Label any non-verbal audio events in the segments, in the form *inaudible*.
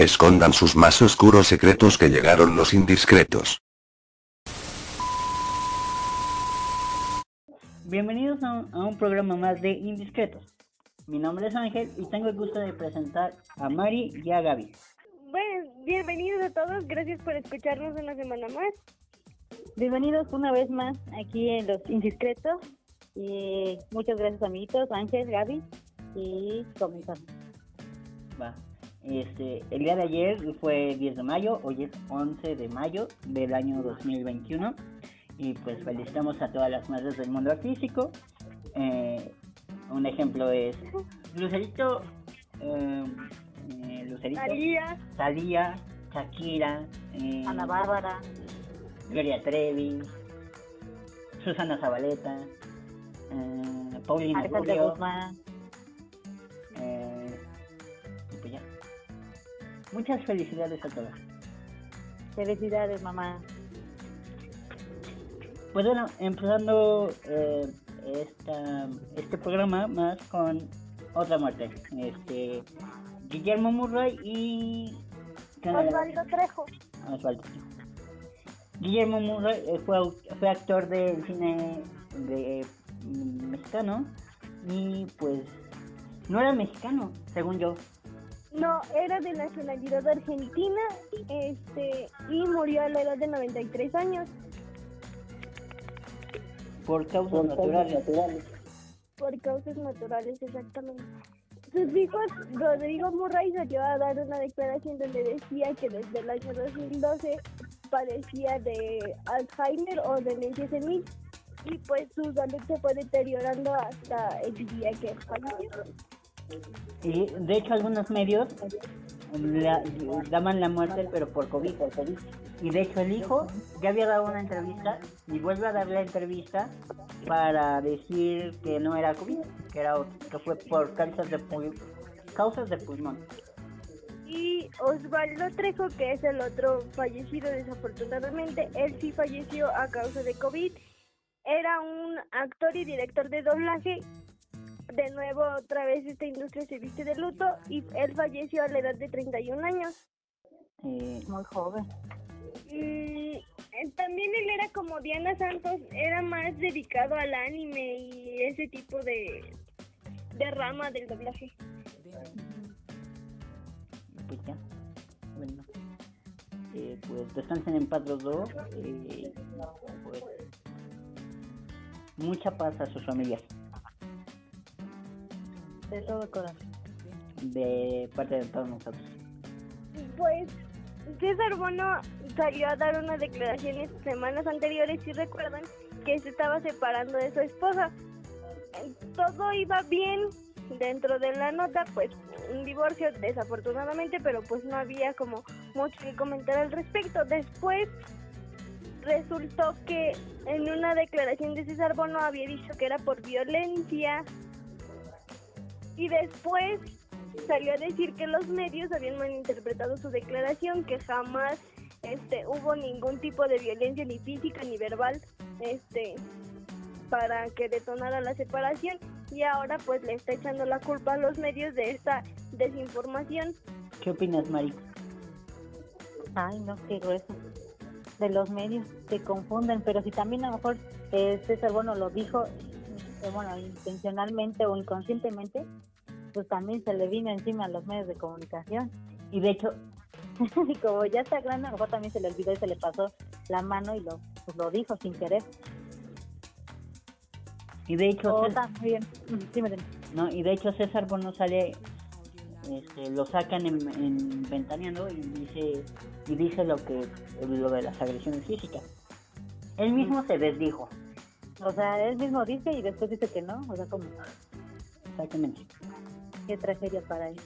Escondan sus más oscuros secretos que llegaron los indiscretos. Bienvenidos a un, a un programa más de Indiscretos. Mi nombre es Ángel y tengo el gusto de presentar a Mari y a Gaby. Bueno, bienvenidos a todos, gracias por escucharnos una semana más. Bienvenidos una vez más aquí en Los Indiscretos. Y muchas gracias, amiguitos, Ángel, Gaby. Y comenzamos. Va. Este, el día de ayer fue 10 de mayo, hoy es 11 de mayo del año 2021 y pues felicitamos a todas las madres del mundo artístico. Eh, un ejemplo es Lucerito, eh, eh, Lucerito, Talía, Talía, Shakira, eh, Ana Bárbara. Gloria Trevi, Susana Zabaleta, Paulina Rubio, Guzmán. eh. Muchas felicidades a todas. Felicidades, mamá. Pues bueno, empezando eh, esta, este programa más con otra muerte. Este, Guillermo Murray y... Osvaldo Trejo. Osvaldo. Guillermo Murray eh, fue, fue actor del cine de, mm, mexicano y pues no era mexicano, según yo. No, era de nacionalidad argentina este, y murió a la edad de 93 años Por causas naturales. por causas naturales, exactamente. Sus hijos, Rodrigo Murray salió a dar una declaración donde decía que desde el año 2012 padecía de Alzheimer o demencia senil y pues su salud se fue deteriorando hasta el día que falleció. Y de hecho algunos medios la- daban la muerte pero por COVID. Y de hecho el hijo ya había dado una entrevista y vuelve a dar la entrevista para decir que no era COVID, que era que fue por causas de causas de pulmón. Y Osvaldo Trejo, que es el otro fallecido desafortunadamente, él sí falleció a causa de COVID. Era un actor y director de doblaje. De nuevo, otra vez esta industria se viste de luto y él falleció a la edad de 31 años. Eh, Muy joven. Y eh, también él era como Diana Santos, era más dedicado al anime y ese tipo de, de rama del doblaje. pues ya. Bueno. Eh, pues descansen en paz los dos. eh, pues, mucha paz a sus familias. De todo corazón. De parte de todos nosotros. Pues César Bono salió a dar unas declaraciones semanas anteriores, si recuerdan, que se estaba separando de su esposa. Todo iba bien dentro de la nota, pues un divorcio desafortunadamente, pero pues no había como mucho que comentar al respecto. Después resultó que en una declaración de César Bono había dicho que era por violencia y después salió a decir que los medios habían malinterpretado su declaración, que jamás este, hubo ningún tipo de violencia ni física ni verbal este, para que detonara la separación y ahora pues le está echando la culpa a los medios de esta desinformación. ¿Qué opinas, Mari? Ay, no, qué grueso. De los medios se confunden, pero si también a lo mejor eh, César Bono lo dijo, eh, bueno, intencionalmente o inconscientemente, pues también se le vino encima a los medios de comunicación. Y de hecho, *laughs* como ya está grande, a lo mejor también se le olvidó y se le pasó la mano y lo, pues lo dijo sin querer. y de hecho, O César, también, mm, sí, me no, y de hecho César Bono sale, este, lo sacan en, en Ventaneando y dice, y dice lo que, lo de las agresiones físicas. Él mismo se desdijo, O sea, él mismo dice y después dice que no. O sea, como, exactamente. qué tragedia para él.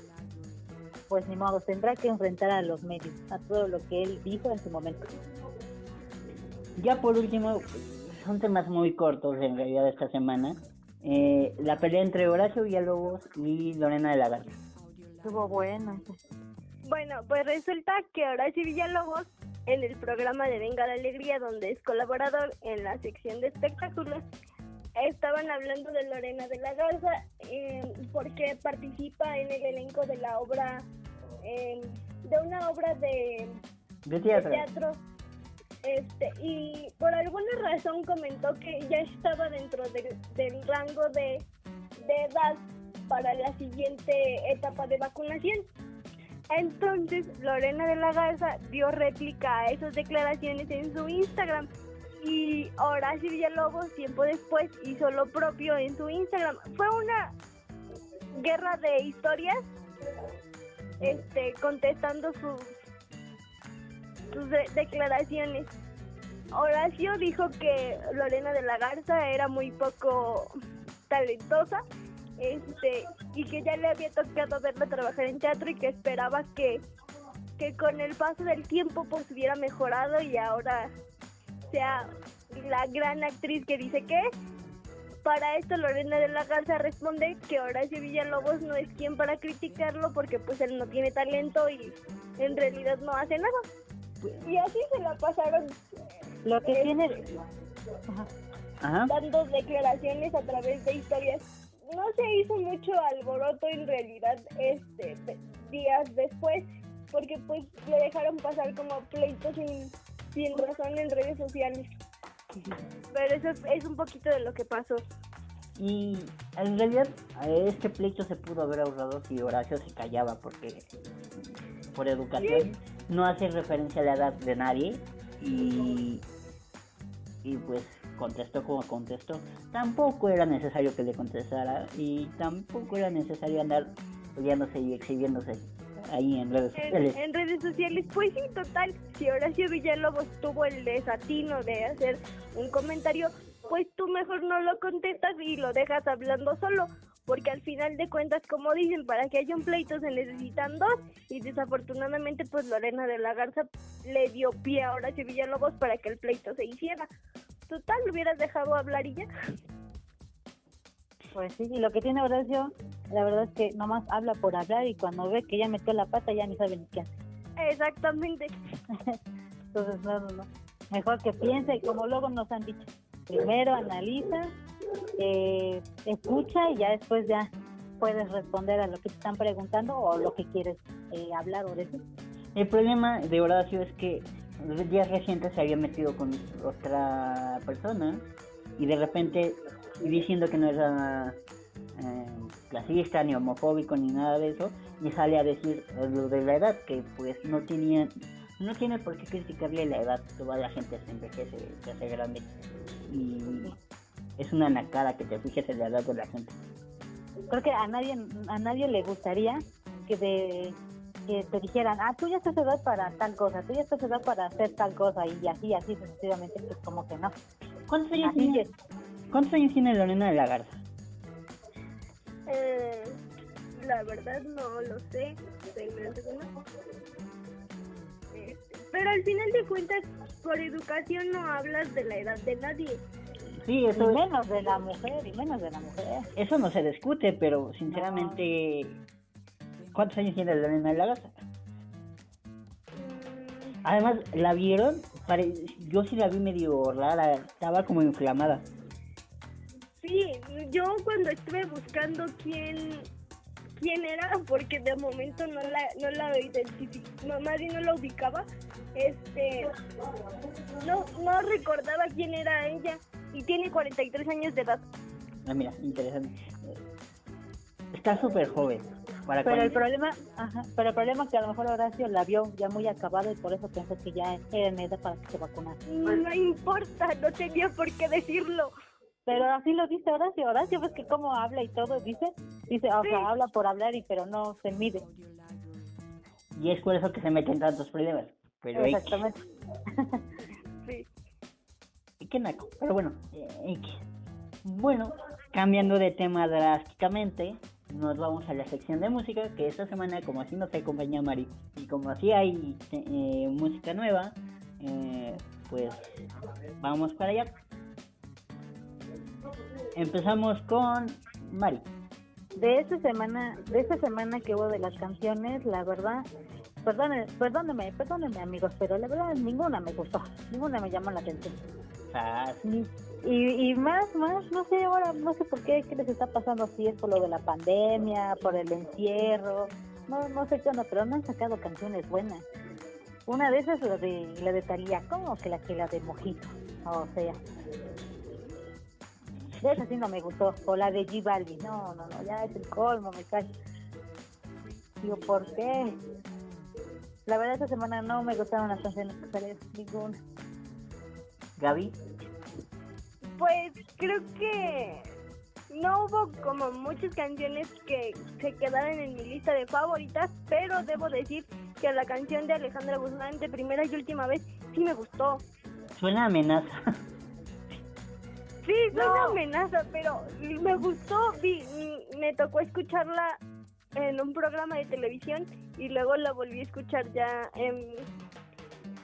Pues ni modo, tendrá que enfrentar a los medios, a todo lo que él dijo en su momento. Ya por último, son temas muy cortos en realidad esta semana. Eh, la pelea entre Horacio Villalobos y Lorena de la Garza. Estuvo bueno. Bueno, pues resulta que Horacio Villalobos, en el programa de Venga la Alegría, donde es colaborador en la sección de espectáculos, estaban hablando de Lorena de la Garza eh, porque participa en el elenco de la obra em, de una obra de, De de teatro. Este, y por alguna razón comentó que ya estaba dentro del, del rango de, de edad para la siguiente etapa de vacunación. Entonces, Lorena de la Garza dio réplica a esas declaraciones en su Instagram y Horacio Villalobos tiempo después hizo lo propio en su Instagram. Fue una guerra de historias este contestando sus sus de- declaraciones. Horacio dijo que Lorena de la Garza era muy poco talentosa este y que ya le había tocado verla trabajar en teatro y que esperaba que, que con el paso del tiempo pues hubiera mejorado y ahora sea la gran actriz que dice que. Para esto Lorena de la Garza responde que Horacio Villalobos no es quien para criticarlo porque pues él no tiene talento y en realidad no hace nada. Y así se la pasaron Lo que Eh, tiene... Ajá. Ajá. dando declaraciones a través de historias. No se hizo mucho alboroto en realidad este días después porque pues le dejaron pasar como pleitos sin, sin razón en redes sociales. Pero eso es, es un poquito de lo que pasó. Y en realidad este pleito se pudo haber ahorrado si Horacio se callaba porque por educación no hace referencia a la edad de nadie y, y pues contestó como contestó. Tampoco era necesario que le contestara y tampoco era necesario andar peleándose y exhibiéndose ahí en redes En, sociales. en redes sociales, pues sí, total, si Horacio Villalobos tuvo el desatino de hacer un comentario, pues tú mejor no lo contestas y lo dejas hablando solo, porque al final de cuentas, como dicen, para que haya un pleito se necesitan dos, y desafortunadamente pues Lorena de la Garza le dio pie a Horacio Villalobos para que el pleito se hiciera. Total, lo hubieras dejado hablar y ya. Pues sí, y lo que tiene Horacio, la verdad es que nomás habla por hablar y cuando ve que ya metió la pata ya ni sabe ni qué hace. Exactamente. *laughs* Entonces, no, no, no. Mejor que piense, como luego nos han dicho. Primero analiza, eh, escucha y ya después ya puedes responder a lo que te están preguntando o lo que quieres eh, hablar o decir. El problema de Horacio es que días recientes se había metido con otra persona y de repente y diciendo que no era eh, clasista ni homofóbico ni nada de eso y sale a decir lo de la edad que pues no tenía no tiene por qué criticarle la edad toda la gente se envejece se hace grande y es una nacada que te fijes en la edad de la gente. Creo que a nadie a nadie le gustaría que de que te dijeran, ah, tú ya estás de edad para tal cosa, tú ya estás de edad para hacer tal cosa y así, así sucesivamente, pues como que no. ¿cuántos años Así tiene, es. ¿cuántos años tiene Lorena de la Garza? Eh, la verdad no lo sé. Pero al final de cuentas, por educación no hablas de la edad de nadie. sí Y eso menos de la mujer, y menos de la mujer. Eso no se discute, pero sinceramente, ¿cuántos años tiene Lorena de la? Mm, Además, ¿la vieron? Pare- Yo sí la vi medio rara, estaba como inflamada. Sí, yo cuando estuve buscando quién quién era, porque de momento no la no la identificaba, no, no la ubicaba, este, no no recordaba quién era ella y tiene 43 años de edad. Ah, mira, interesante. Está súper joven. Para Pero el problema, ajá, pero el problema es que a lo mejor Horacio la vio ya muy acabada y por eso pensó que ya era en edad para que se vacunara. No importa, no tenía por qué decirlo. Pero así lo dice Horacio. Horacio, ves que cómo habla y todo, dice, dice, o Sí. sea, habla por hablar y pero no se mide. Y es por eso que se meten tantos problemas. Pero. Exactamente. *laughs* Sí. Qué naco. Pero bueno, eh, X. Bueno, cambiando de tema drásticamente, nos vamos a la sección de música, que esta semana, como así nos acompaña Mari, y como así hay eh, música nueva, eh, pues vamos para allá. Empezamos con Mari. De esta semana, de esta semana que hubo de las canciones, la verdad, perdónenme, perdónenme, perdónenme amigos, pero la verdad ninguna me gustó, ninguna me llamó la atención. Y, y, más, más, no sé, ahora no sé por qué, qué les está pasando, si es por lo de la pandemia, por el encierro, no, no sé qué onda, pero no han sacado canciones buenas. Una de esas la de la de Talía, como que la que la de Mojito, o sea. Esa sí no me gustó, o la de G Balvin, no, no, no, ya es el colmo, me cae. Digo, ¿por qué? La verdad esta semana no me gustaron las canciones que ninguna. Gaby, Pues creo que no hubo como muchas canciones que se quedaron en mi lista de favoritas, pero debo decir que la canción de Alejandra Guzmán de primera y última vez sí me gustó. suena amenaza. Sí, es una amenaza, pero me gustó. Vi, me tocó escucharla en un programa de televisión y luego la volví a escuchar ya en,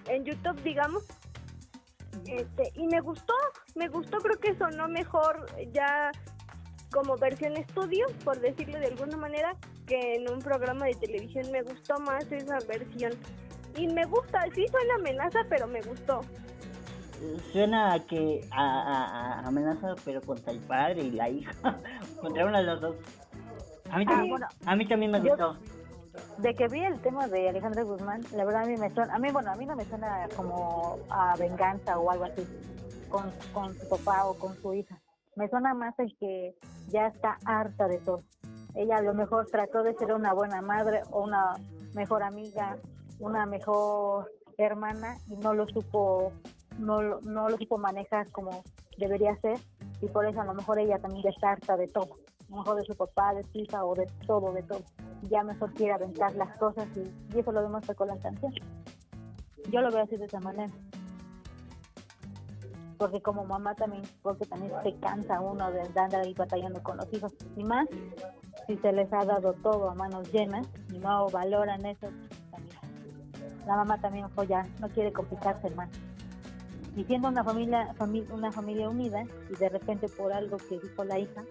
en YouTube, digamos. Este, y me gustó, me gustó, creo que sonó mejor ya como versión estudio, por decirlo de alguna manera, que en un programa de televisión. Me gustó más esa versión. Y me gusta, sí suena amenaza, pero me gustó. Suena a que a, a- a amenaza, pero contra el padre y la hija. *laughs* contra uno de los dos. A mí también, bueno, a mí también me yo- gustó. De que vi el tema de Alejandra Guzmán, la verdad a mí me suena, a mí bueno, a mí no me suena como a venganza o algo así con, con su papá o con su hija. Me suena más el que ya está harta de todo. Ella a lo mejor trató de ser una buena madre o una mejor amiga, una mejor hermana y no lo supo, no, no lo supo manejar como debería ser y por eso a lo mejor ella también ya está harta de todo, mejor de su papá, de su hija o de todo, de todo. Ya mejor quiere aventar las cosas y, eso lo demuestra con la canción. Yo lo veo así de esa manera. Porque como mamá también, porque también se cansa uno de andar ahí batallando con los hijos. Y más, si se les ha dado todo a manos llenas y no valoran eso, también. La mamá también, ojo, ya no quiere complicarse más. Y siendo una familia, fami- una familia unida, y de repente por algo que dijo la hija,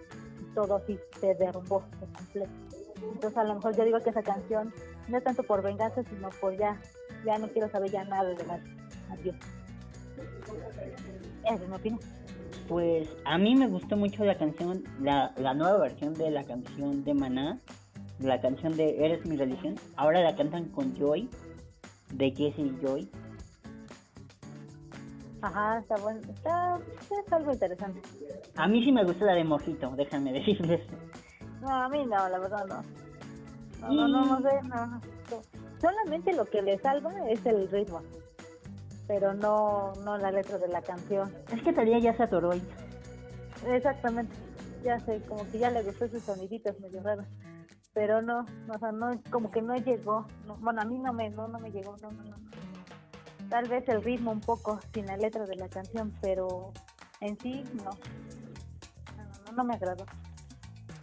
todo así se derrumbó por completo. Entonces a lo mejor yo digo que esa canción no es tanto por venganza, sino por ya, ya no quiero saber ya nada de más. Adiós. Pues a mí me gustó mucho la canción, la, la nueva versión de la canción de Maná, la canción de Eres mi religión. Ahora la cantan con Joy, de Jesse y Joy. Ajá, está bueno, está, es algo interesante. A mí sí me gustó la de Mojito, déjame decirles. No, a mí no, la verdad no. No, no, no, no sé, no, no. Solamente lo que le salva es el ritmo, pero no, no la letra de la canción. Es que Talía ya se atoró ahí. Exactamente, ya sé, como que ya le gustó esos soniditos medio raros, pero no, no, o sea, no, como que no llegó, no, bueno, a mí no me, no, no me llegó, no, no, no. Tal vez el ritmo un poco sin la letra de la canción, pero en sí no, no, no, me agradó.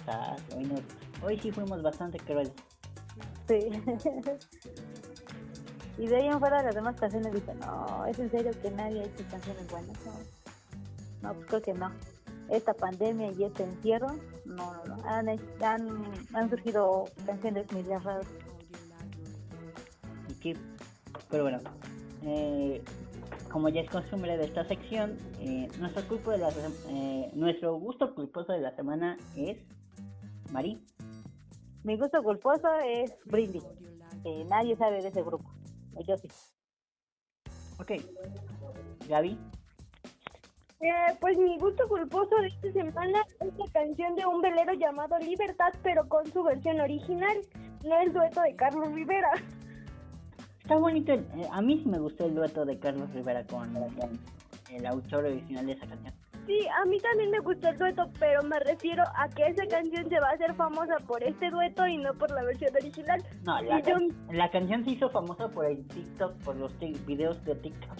Ah, hoy, no- hoy sí fuimos bastante crueles. Sí. *laughs* y de ahí en fuera las demás canciones dicen, no, es en serio que nadie ha hecho canciones buenas. No, no pues creo que no. Esta pandemia y este encierro, no, no, no. Han, han, han surgido canciones muy raras. Y que, pero bueno, eh, como ya es costumbre de esta sección, eh, nuestro, culpo de la, eh, nuestro gusto culposo de la semana es Mari. Mi gusto culposo es Brindy. nadie sabe de ese grupo. Yo sí. Ok. Gaby. Eh, pues mi gusto culposo de esta semana es la canción de un velero llamado Libertad, pero con su versión original, no el dueto de Carlos Rivera. Está bonito. el- eh, a mí sí me gustó el dueto de Carlos Rivera con, con el autor original de esa canción. Sí, a mí también me gustó el dueto, pero me refiero a que esa canción se va a hacer famosa por este dueto y no por la versión original. No, la, yo- la canción se hizo famosa por el TikTok, por los videos de TikTok.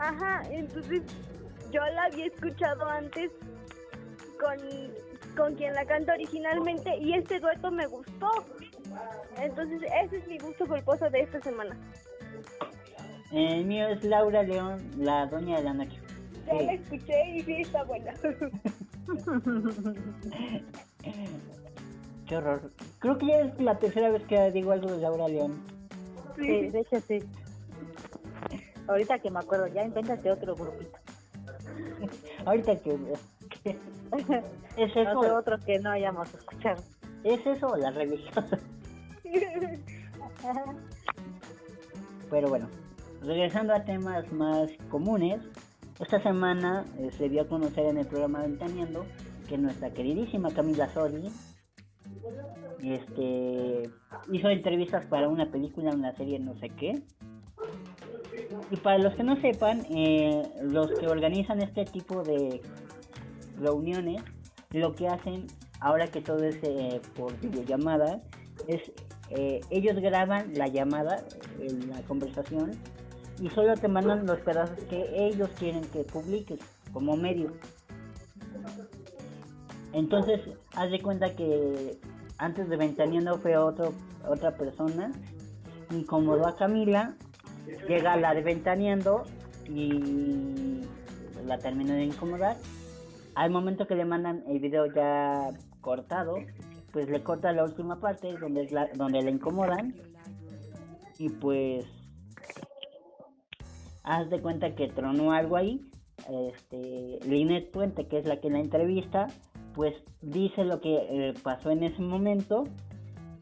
Ajá, entonces yo la había escuchado antes con, con quien la canta originalmente y este dueto me gustó. Entonces ese es mi gusto culposo de esta semana. El mío es Laura León, la doña de la noche. Ya la escuché y sí está buena. *laughs* qué horror. Creo que ya es la tercera vez que digo algo de Laura León. Sí, de hecho sí. Ahorita que me acuerdo, ya invéntate otro grupito. *laughs* Ahorita que... que- *laughs* ¿Es eso, No sé otro que no hayamos escuchado. ¿Es eso o la religiosa? Pero bueno, regresando a temas más comunes, esta semana eh, se dio a conocer en el programa Ventaneando que nuestra queridísima Camila Sodi este, hizo entrevistas para una película, una serie, no sé qué. Y para los que no sepan, eh, los que organizan este tipo de reuniones, lo que hacen ahora que todo es eh, por videollamada, es eh, ellos graban la llamada, la conversación, y solo te mandan los pedazos que ellos quieren que publiques como medio. Entonces, haz de cuenta que antes de Ventaneando fue otro, otra persona, incomodó a Camila, llega la de Ventaneando y la terminó de incomodar. Al momento que le mandan el video ya cortado, pues le corta la última parte donde, es la, donde le incomodan y pues haz de cuenta que tronó algo ahí. Este, Linet Puente, que es la que la entrevista, pues dice lo que eh, pasó en ese momento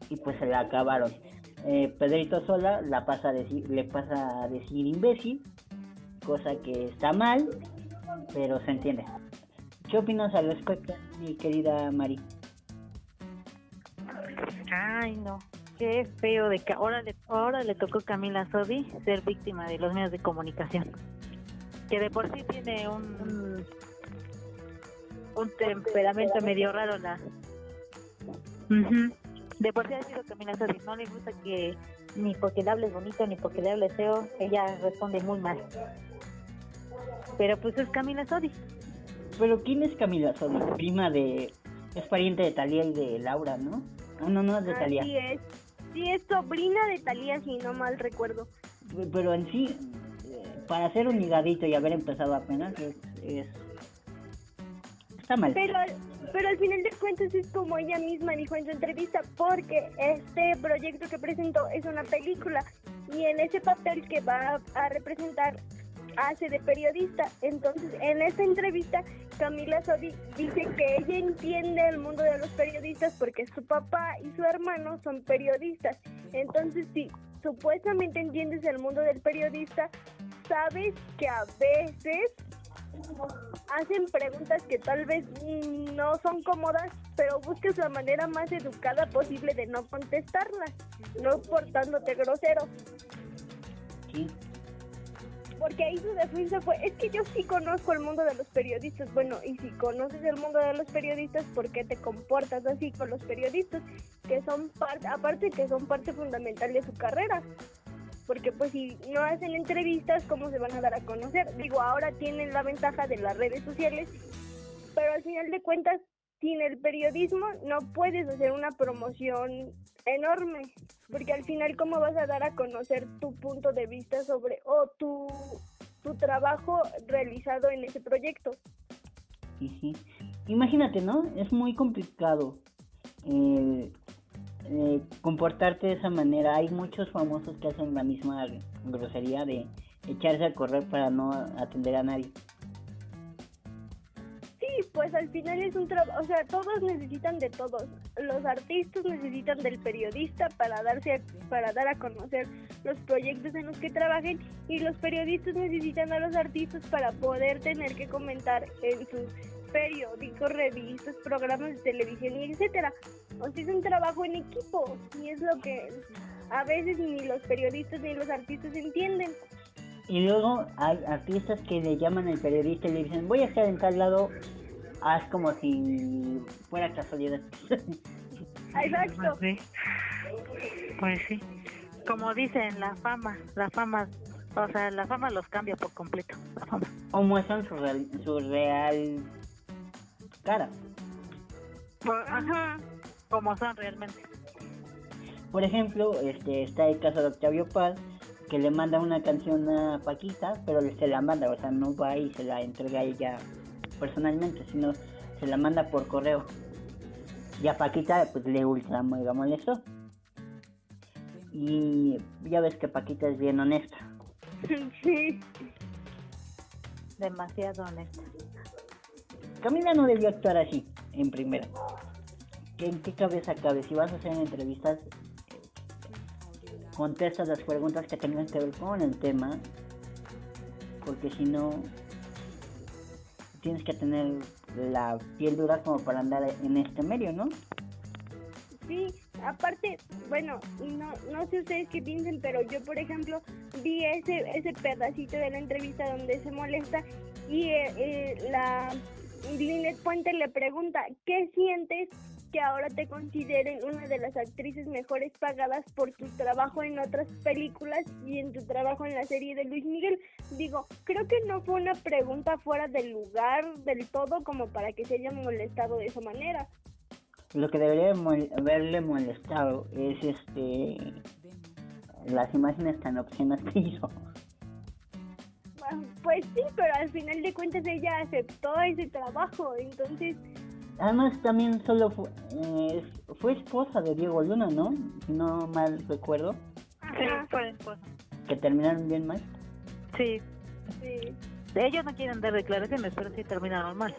y pues se la acabaron. Eh, Pedrito Sola la pasa a decir, le pasa a decir imbécil, cosa que está mal, pero se entiende. ¿Qué opinas al respecto, mi querida Mari? Ay, no. Qué feo de que ahora le, ahora le tocó a Camila Sodi ser víctima de los medios de comunicación. Que de por sí tiene un, un, temperamento medio raro la... De por sí ha sido Camila Sodi. No le gusta que ni porque le hables bonito ni porque le hables feo, ella responde muy mal. Pero pues es Camila Sodi. Pero ¿quién es Camila Sodi? Prima de... Es pariente de Talía y de Laura, ¿no? No, no, es de Talía. Así es. Sí, es sobrina de Talía, si no mal recuerdo. Pero en sí, eh, para hacer un higadito y haber empezado apenas, es, es... Está mal. Pero, pero al final de cuentas es como ella misma dijo en su entrevista, porque este proyecto que presentó es una película y en ese papel que va a representar hace de periodista. Entonces, en esta entrevista, Camila Sodi dice que ella entiende el mundo de los periodistas porque su papá y su hermano son periodistas. Entonces, si supuestamente entiendes el mundo del periodista, sabes que a veces hacen preguntas que tal vez no son cómodas, pero buscas la manera más educada posible de no contestarlas, no portándote grosero. Sí. Porque ahí su defensa fue, es que yo sí conozco el mundo de los periodistas. Bueno, y si conoces el mundo de los periodistas, ¿por qué te comportas así con los periodistas? Que son parte, aparte que son parte fundamental de su carrera. Porque pues si no hacen entrevistas, ¿cómo se van a dar a conocer? Digo, ahora tienen la ventaja de las redes sociales, pero al final de cuentas, sin el periodismo no puedes hacer una promoción enorme, porque al final cómo vas a dar a conocer tu punto de vista sobre o tu, tu trabajo realizado en ese proyecto. Ujú. Imagínate, ¿no? Es muy complicado eh, eh, comportarte de esa manera. Hay muchos famosos que hacen la misma grosería de echarse a correr para no atender a nadie. Pues al final es un trabajo, o sea, todos necesitan de todos. Los artistas necesitan del periodista para darse a- para dar a conocer los proyectos en los que trabajen y los periodistas necesitan a los artistas para poder tener que comentar en sus periódicos, revistas, programas de televisión y etcétera. O sea, es un trabajo en equipo y es lo que a veces ni los periodistas ni los artistas entienden. Y luego hay artistas que le llaman al periodista y le dicen, voy a estar en tal lado, haz como si fuera casualidad. *laughs* Exacto. Pues sí. Pues sí. Como dicen, la fama, la fama, o sea, la fama los cambia por completo. La fama. o muestran su real, su real cara. Por- ajá. Como son realmente. Por ejemplo, este está el caso de Octavio Paz, que le manda una canción a Paquita, pero se la manda, o sea, no va y se la entrega a ella personalmente, sino se la manda por correo. Y a Paquita pues le ultra mega molestó. Y ya ves que Paquita es bien honesta. *laughs* Sí. Demasiado honesta. Camila no debió actuar así, en primera. ¿Qué- ¿En qué cabeza cabe? Si vas a hacer entrevistas, contestas las preguntas que tengan que ver con el tema, porque si no, tienes que tener la piel dura como para andar en este medio, ¿no? Sí, aparte, bueno, no, no sé ustedes qué piensen, pero yo, por ejemplo, vi ese, ese pedacito de la entrevista donde se molesta y eh, eh, la Lynette Puente le pregunta, ¿qué sientes que ahora te consideren una de las actrices mejores pagadas por tu trabajo en otras películas y en tu trabajo en la serie de Luis Miguel. Digo, creo que no fue una pregunta fuera del lugar del todo como para que se haya molestado de esa manera. Lo que debería haberle molestado es este las imágenes tan obscenas que hizo. Pues sí, pero al final de cuentas ella aceptó ese trabajo, entonces Además también solo fue, eh, fue esposa de Diego Luna, ¿no? Si no mal recuerdo. Sí, fue esposa. ¿Que terminaron bien mal? Sí. Sí. Ellos no quieren dar declaraciones, pero sí terminaron mal.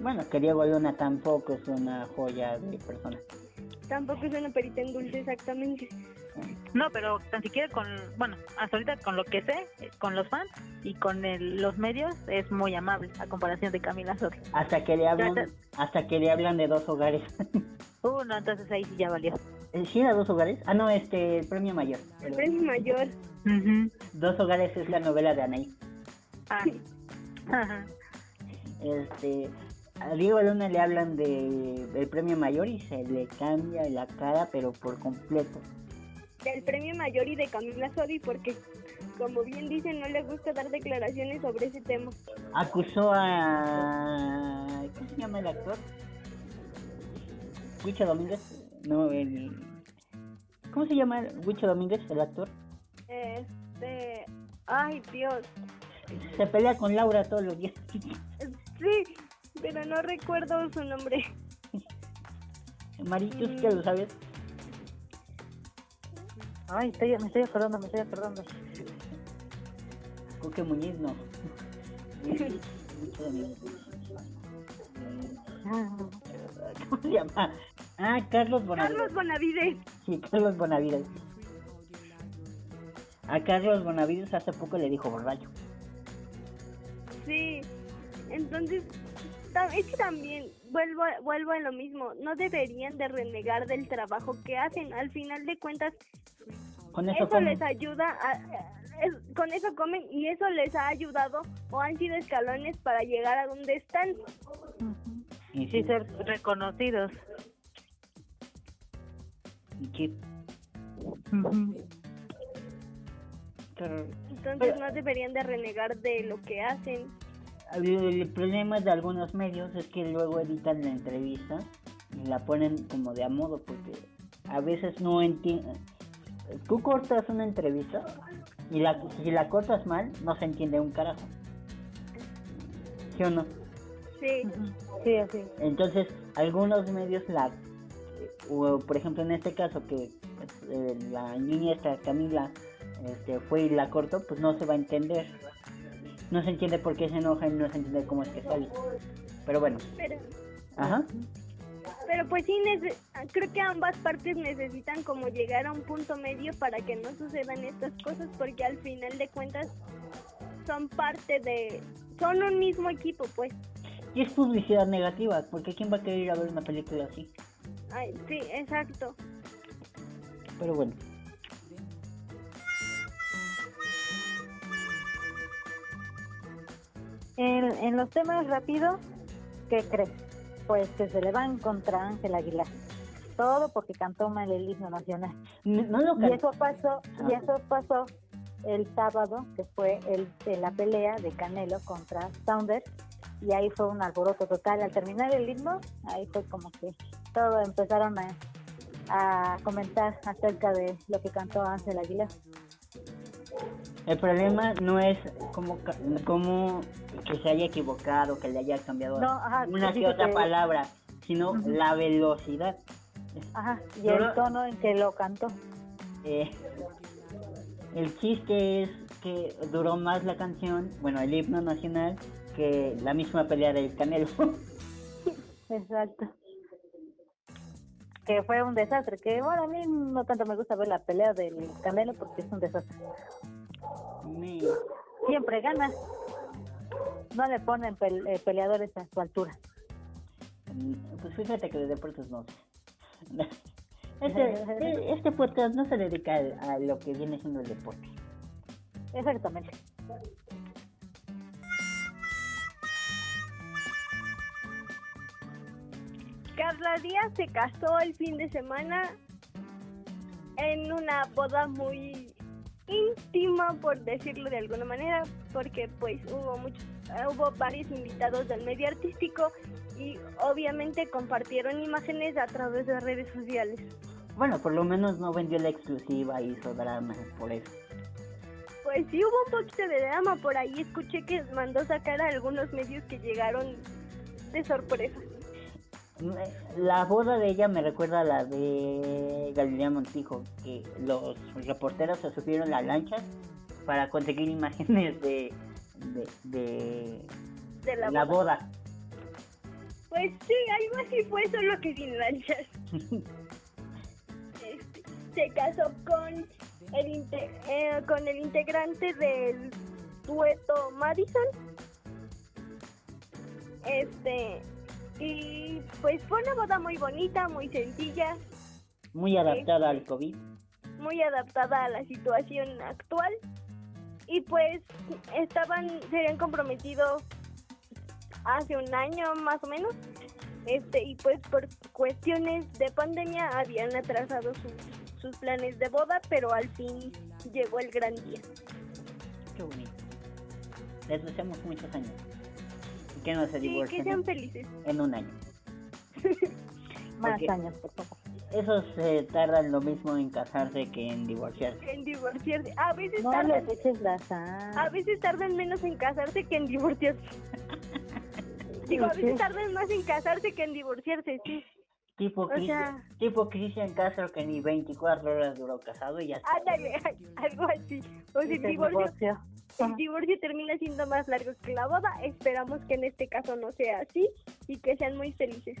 Bueno, que Diego Luna tampoco es una joya de persona. Tampoco es una perita en dulce, exactamente. No, pero tan siquiera con, bueno, hasta ahorita con lo que sé, con los fans y con los medios es muy amable a comparación de Camila Sor. Hasta que le hablan, hasta que le hablan de dos hogares. *laughs* uh, no, entonces ahí sí ya valió. Eh, ¿Sí era dos hogares? Ah, no, este, el premio mayor. El premio mayor. Dos hogares es la novela de Anaí. Ah. este, a Diego Luna le hablan de el premio mayor y se le cambia la cara, pero por completo del premio mayor y de Camila Sodi porque, como bien dicen, no le gusta dar declaraciones sobre ese tema. Acusó a... ¿Cómo se llama el actor? Huicho Domínguez. No, el... ¿Cómo se llama Huicho Domínguez, el actor? Este... Ay, Dios. Se pelea con Laura todos los días. Sí, pero no recuerdo su nombre. *laughs* Maritus, ¿qué lo sabes? Ay, estoy, me estoy acordando, me estoy acordando. Coque Muñiz, no. ¿Cómo se llama? Ah, *laughs* Carlos Bonavides. Carlos Bonavides. Sí, Carlos Bonavides. A Carlos Bonavides hace poco le dijo borracho. Sí, entonces es que también vuelvo vuelvo a lo mismo, no deberían de renegar del trabajo que hacen. Al final de cuentas con eso, les ayuda, con eso comen y eso les ha ayudado o han sido escalones para llegar a donde están. Y sí ser reconocidos. Entonces no deberían de renegar de lo que hacen. El problema de algunos medios es que luego editan la entrevista y la ponen como de a modo porque a veces no entienden tú cortas una entrevista y la, si la cortas mal, no se entiende un carajo. ¿Sí o no? Sí, sí, así. Entonces, algunos medios la, o, por ejemplo en este caso que pues, eh, la niña esta Camila este, fue y la cortó, pues no se va a entender. No se entiende por qué se enoja y no se entiende cómo es que sale. Pero bueno. Ajá. Pero pues sí, creo que ambas partes necesitan como llegar a un punto medio para que no sucedan estas cosas, porque al final de cuentas son parte de... son un mismo equipo, pues. Y es publicidad negativa, porque ¿quién va a querer ir a ver una película así? Ay, sí, exacto. Pero bueno. En, en los temas rápidos, ¿qué crees? pues que se le van contra Ángel Aguilar. Todo porque cantó mal el himno nacional. y eso pasó, y ah. eso pasó el sábado, que fue el la pelea de Canelo contra Saunders, y ahí fue un alboroto total. Al terminar el himno, ahí fue como que todo empezaron a, a comentar acerca de lo que cantó Ángel Aguilar. El problema no es como, como que se haya equivocado, que le haya cambiado una que otra palabra, sino la velocidad. Ajá, y el tono en que lo cantó. Eh, el chiste es que duró más la canción, bueno, el himno nacional, que la misma pelea del Canelo. *laughs* Exacto. que fue un desastre. Que bueno, a mí no tanto me gusta ver la pelea del Canelo porque es un desastre. Siempre gana. No le ponen eh, peleadores a su altura. Mm, Pues fíjate que de deportes no. *laughs* Este, este podcast no se dedica a, a lo que viene siendo el deporte. Exactamente. Carla Díaz se casó el fin de semana en una boda muy íntima, por decirlo de alguna manera, porque pues hubo muchos, eh, hubo varios invitados del medio artístico y obviamente compartieron imágenes a través de redes sociales. Bueno, por lo menos no vendió la exclusiva, hizo drama por eso. Pues sí hubo un poquito de drama por ahí, escuché que mandó sacar a algunos medios que llegaron de sorpresa. La boda de ella me recuerda a la de Galilea Montijo, que los reporteros se subieron a lanchas para conseguir imágenes de, de, de De la, la boda. boda. Pues sí, algo así fue, solo que sin lanchas. Este, *laughs* se casó con el, inte- eh, con el integrante del dueto Madison. Este, y pues fue una boda muy bonita, muy sencilla, Muy adaptada al COVID. muy adaptada a la situación actual. Y pues estaban, se habían comprometido hace un año más o menos. Este, y pues por cuestiones de pandemia habían atrasado sus, sus planes de boda, pero al fin llegó el gran día. Qué bonito. Les deseamos muchos años. Que no se Sí, que divorcien sean felices. en un año. *laughs* Más Porque- años, por favor. Esos se tardan lo mismo en casarse que en divorciarse. En divorciarse. A veces No tardan, les eches la sal. a veces tardan menos en casarse que en divorciarse. *laughs* Digo, a veces tardan más en casarse que en divorciarse, sí. Tipo, O Cristian, sea- tipo Cristian Castro que ni 24 horas duró casado y ya está. Ándale, *laughs* algo así. O sea, divorcio, divorció. El divorcio termina siendo más largo que la boda. Esperamos que en este caso no sea así y que sean muy felices.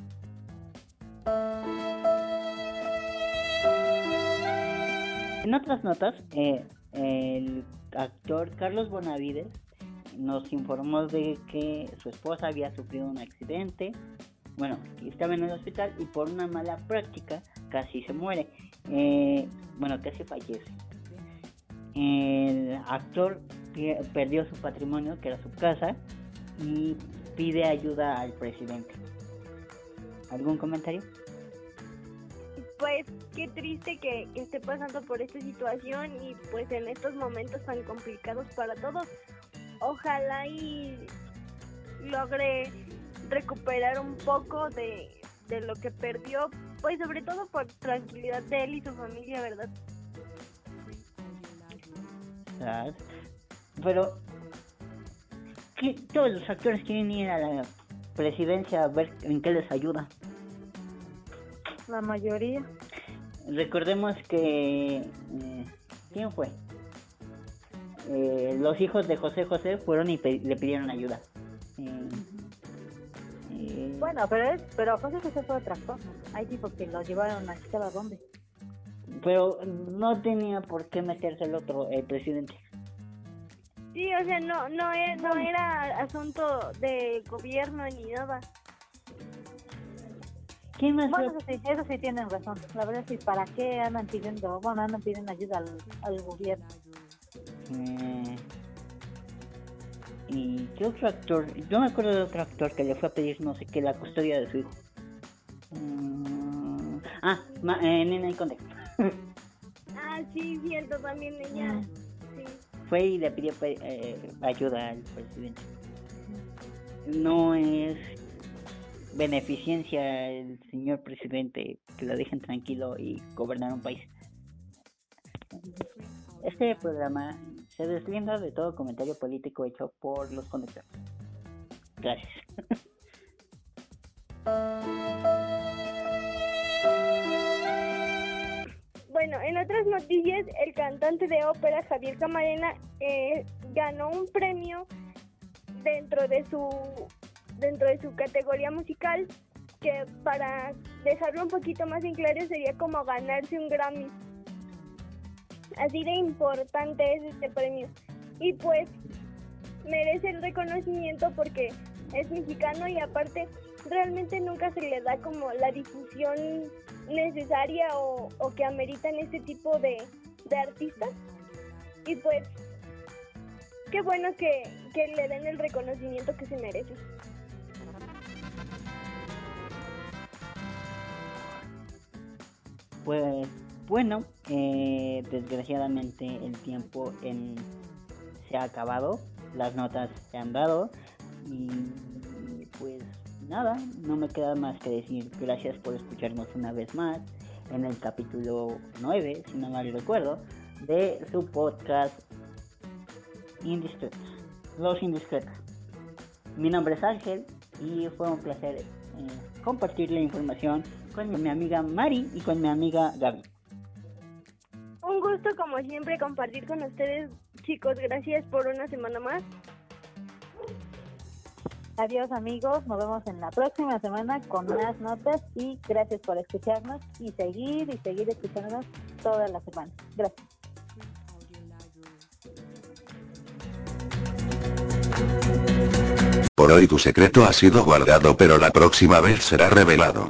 En otras notas, eh, el actor Carlos Bonavides nos informó de que su esposa había sufrido un accidente, bueno, estaba en el hospital y por una mala práctica casi se muere, Eh, bueno, casi fallece. El actor perdió su patrimonio, que era su casa, y pide ayuda al presidente. ¿Algún comentario? Pues qué triste que, esté pasando por esta situación y pues en estos momentos tan complicados para todos. Ojalá y logre recuperar un poco de, de lo que perdió, pues sobre todo por tranquilidad de él y su familia, ¿verdad? Pero ¿qué- todos los actores quieren ir a la presidencia a ver en qué les ayuda. La mayoría. Recordemos que eh, ¿quién fue? Eh, los hijos de José José fueron y pe- le pidieron ayuda. Eh, eh, Bueno, pero es, pero José José fue otra cosa. Hay tipos que lo llevaron a a dónde. pero no tenía por qué meterse el otro, el presidente. Sí, o sea, no, no, e- no era asunto de gobierno ni nada. ¿Quién más Bueno, eso sí, eso sí tienen razón. La verdad sí, ¿para qué andan pidiendo, bueno, andan pidiendo ayuda al, al gobierno? Eh, ¿Y qué otro actor? Yo me acuerdo de otro actor que le fue a pedir no sé qué, la custodia de su hijo. Mm, ah, ma, eh, Nena en contexto. *laughs* Ah, sí, cierto, también ella. Sí. Fue y le pidió pe- eh, ayuda al presidente. No es beneficencia el señor presidente que lo dejen tranquilo y gobernar un país. Este programa se deslinda de todo comentario político hecho por los conductores. Gracias. *laughs* Bueno, en otras noticias, el cantante de ópera Javier Camarena eh, ganó un premio dentro de su dentro de su categoría musical que para dejarlo un poquito más en claro sería como ganarse un Grammy. Así de importante es este premio. Y pues merece el reconocimiento porque es mexicano y aparte realmente nunca se le da como la difusión necesaria o, o que ameritan este tipo de, de artistas. Y pues qué bueno que, le den el reconocimiento que se merece. Pues bueno, eh, desgraciadamente el tiempo en- se ha acabado, las notas se han dado y pues nada, no me queda más que decir gracias por escucharnos una vez más en el capítulo 9, si no mal recuerdo, de su podcast Indiscretos, Los Indiscretos. Mi nombre es Ángel y fue un placer eh, compartir la información con mi amiga Mari y con mi amiga Gaby. Un gusto como siempre compartir con ustedes chicos, gracias por una semana más. Adiós amigos, nos vemos en la próxima semana con más notas y gracias por escucharnos y seguir y seguir escuchándonos toda la semana. Gracias. Por hoy tu secreto ha sido guardado pero la próxima vez será revelado.